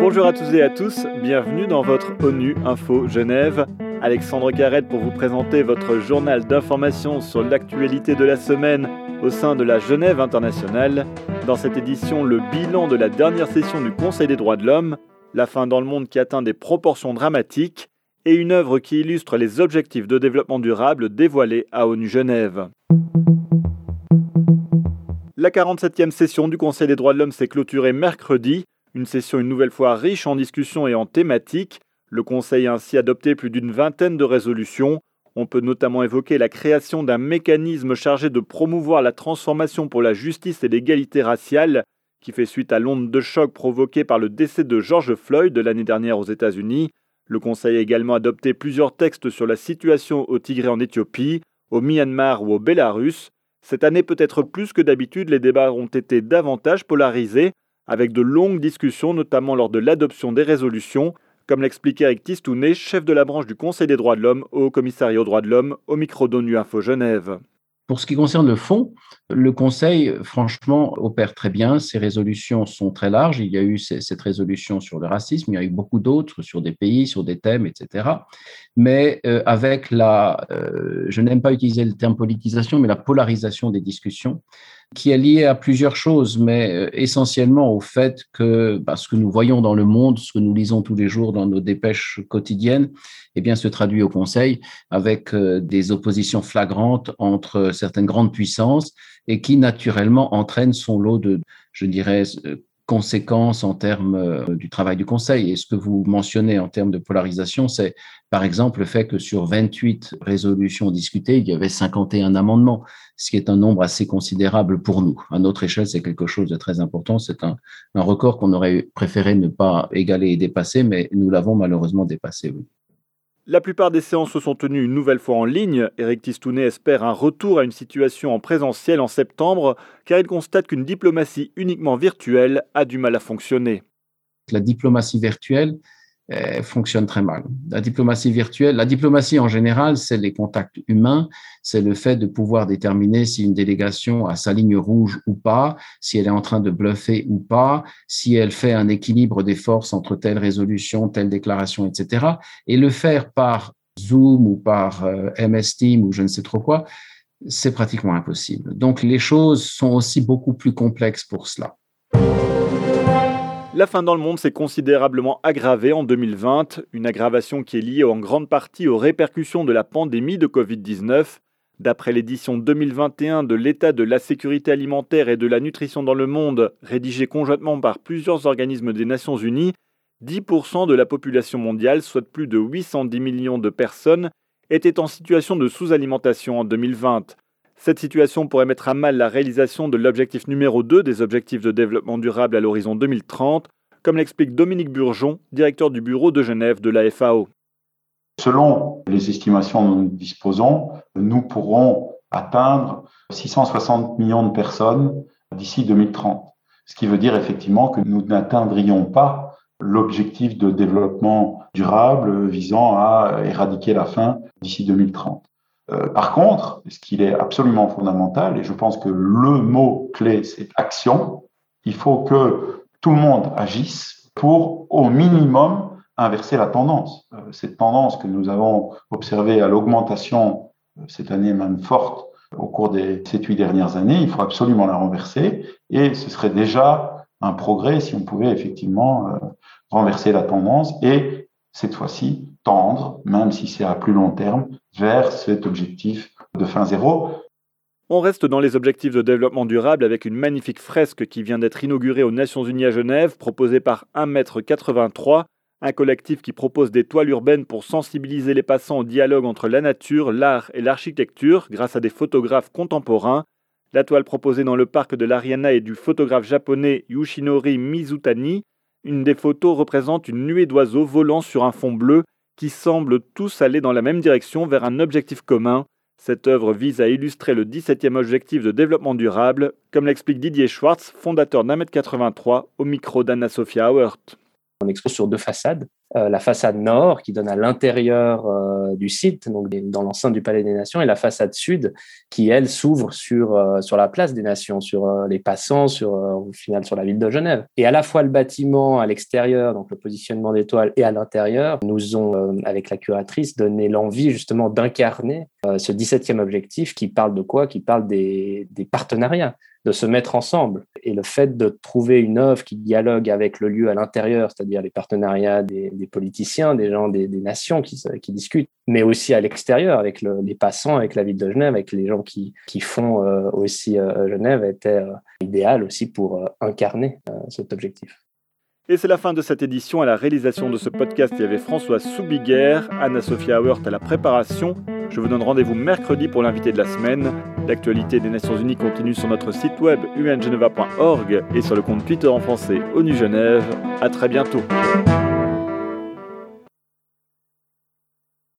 Bonjour à tous et à tous, bienvenue dans votre ONU Info Genève. Alexandre Carrette pour vous présenter votre journal d'information sur l'actualité de la semaine au sein de la Genève internationale. Dans cette édition, le bilan de la dernière session du Conseil des droits de l'homme, la fin dans le monde qui atteint des proportions dramatiques et une œuvre qui illustre les objectifs de développement durable dévoilés à ONU Genève. La 47e session du Conseil des droits de l'homme s'est clôturée mercredi, une session une nouvelle fois riche en discussions et en thématiques. Le Conseil a ainsi adopté plus d'une vingtaine de résolutions. On peut notamment évoquer la création d'un mécanisme chargé de promouvoir la transformation pour la justice et l'égalité raciale, qui fait suite à l'onde de choc provoquée par le décès de George Floyd de l'année dernière aux États-Unis. Le Conseil a également adopté plusieurs textes sur la situation au Tigré en Éthiopie, au Myanmar ou au Bélarus. Cette année, peut-être plus que d'habitude, les débats ont été davantage polarisés, avec de longues discussions, notamment lors de l'adoption des résolutions, comme l'expliquait Eric Tistounet, chef de la branche du Conseil des droits de l'homme au Commissariat aux droits de l'homme, au micro d'ONU Info Genève. Pour ce qui concerne le fond, le Conseil, franchement, opère très bien. Ses résolutions sont très larges. Il y a eu cette résolution sur le racisme, il y a eu beaucoup d'autres sur des pays, sur des thèmes, etc. Mais euh, avec la, euh, je n'aime pas utiliser le terme politisation, mais la polarisation des discussions, qui est liée à plusieurs choses, mais euh, essentiellement au fait que bah, ce que nous voyons dans le monde, ce que nous lisons tous les jours dans nos dépêches quotidiennes, eh bien, se traduit au Conseil avec euh, des oppositions flagrantes entre certaines grandes puissances et qui naturellement entraînent son lot de, je dirais, euh, conséquences en termes euh, du travail du Conseil. Et ce que vous mentionnez en termes de polarisation, c'est par exemple le fait que sur 28 résolutions discutées, il y avait 51 amendements, ce qui est un nombre assez considérable pour nous. À notre échelle, c'est quelque chose de très important. C'est un, un record qu'on aurait préféré ne pas égaler et dépasser, mais nous l'avons malheureusement dépassé. Oui. La plupart des séances se sont tenues une nouvelle fois en ligne. Eric Tistounet espère un retour à une situation en présentiel en septembre, car il constate qu'une diplomatie uniquement virtuelle a du mal à fonctionner. La diplomatie virtuelle, fonctionne très mal. La diplomatie virtuelle, la diplomatie en général, c'est les contacts humains, c'est le fait de pouvoir déterminer si une délégation a sa ligne rouge ou pas, si elle est en train de bluffer ou pas, si elle fait un équilibre des forces entre telle résolution, telle déclaration, etc. Et le faire par Zoom ou par euh, MS Team ou je ne sais trop quoi, c'est pratiquement impossible. Donc les choses sont aussi beaucoup plus complexes pour cela. La fin dans le monde s'est considérablement aggravée en 2020, une aggravation qui est liée en grande partie aux répercussions de la pandémie de Covid-19. D'après l'édition 2021 de l'État de la sécurité alimentaire et de la nutrition dans le monde, rédigée conjointement par plusieurs organismes des Nations Unies, 10% de la population mondiale, soit plus de 810 millions de personnes, étaient en situation de sous-alimentation en 2020. Cette situation pourrait mettre à mal la réalisation de l'objectif numéro 2 des objectifs de développement durable à l'horizon 2030, comme l'explique Dominique Burgeon, directeur du bureau de Genève de la FAO. Selon les estimations dont nous disposons, nous pourrons atteindre 660 millions de personnes d'ici 2030. Ce qui veut dire effectivement que nous n'atteindrions pas l'objectif de développement durable visant à éradiquer la faim d'ici 2030. Euh, par contre, ce qui est absolument fondamental, et je pense que le mot clé, c'est action, il faut que tout le monde agisse pour, au minimum, inverser la tendance. Euh, cette tendance que nous avons observée à l'augmentation, euh, cette année même forte, au cours des 7-8 dernières années, il faut absolument la renverser, et ce serait déjà un progrès si on pouvait effectivement renverser la tendance et cette fois-ci tendre, même si c'est à plus long terme, vers cet objectif de fin zéro. On reste dans les objectifs de développement durable avec une magnifique fresque qui vient d'être inaugurée aux Nations Unies à Genève, proposée par 1m83, un collectif qui propose des toiles urbaines pour sensibiliser les passants au dialogue entre la nature, l'art et l'architecture grâce à des photographes contemporains. La toile proposée dans le parc de l'Ariana est du photographe japonais Yushinori Mizutani. Une des photos représente une nuée d'oiseaux volant sur un fond bleu qui semblent tous aller dans la même direction vers un objectif commun. Cette œuvre vise à illustrer le 17e objectif de développement durable, comme l'explique Didier Schwartz, fondateur d'un mètre 83, au micro d'Anna-Sophia Hauert. On expose sur deux façades euh, la façade nord qui donne à l'intérieur euh, du site, donc dans l'enceinte du Palais des Nations, et la façade sud qui, elle, s'ouvre sur, euh, sur la place des Nations, sur les passants, sur, au final sur la ville de Genève. Et à la fois le bâtiment à l'extérieur, donc le positionnement d'étoiles, et à l'intérieur, nous ont, avec la curatrice, donné l'envie justement d'incarner ce 17e objectif qui parle de quoi? Qui parle des, des partenariats de se mettre ensemble. Et le fait de trouver une œuvre qui dialogue avec le lieu à l'intérieur, c'est-à-dire les partenariats des, politiciens, des gens des, nations qui, discutent, mais aussi à l'extérieur, avec les passants, avec la ville de Genève, avec les gens qui, qui font euh, aussi euh, Genève, était euh, idéal aussi pour incarner cet objectif. Et c'est la fin de cette édition. À la réalisation de ce podcast, il y avait François Soubiguer, Anna-Sophia Hauert à la préparation. Je vous donne rendez-vous mercredi pour l'invité de la semaine. L'actualité des Nations Unies continue sur notre site web ungeneva.org et sur le compte Twitter en français ONU Genève. À très bientôt.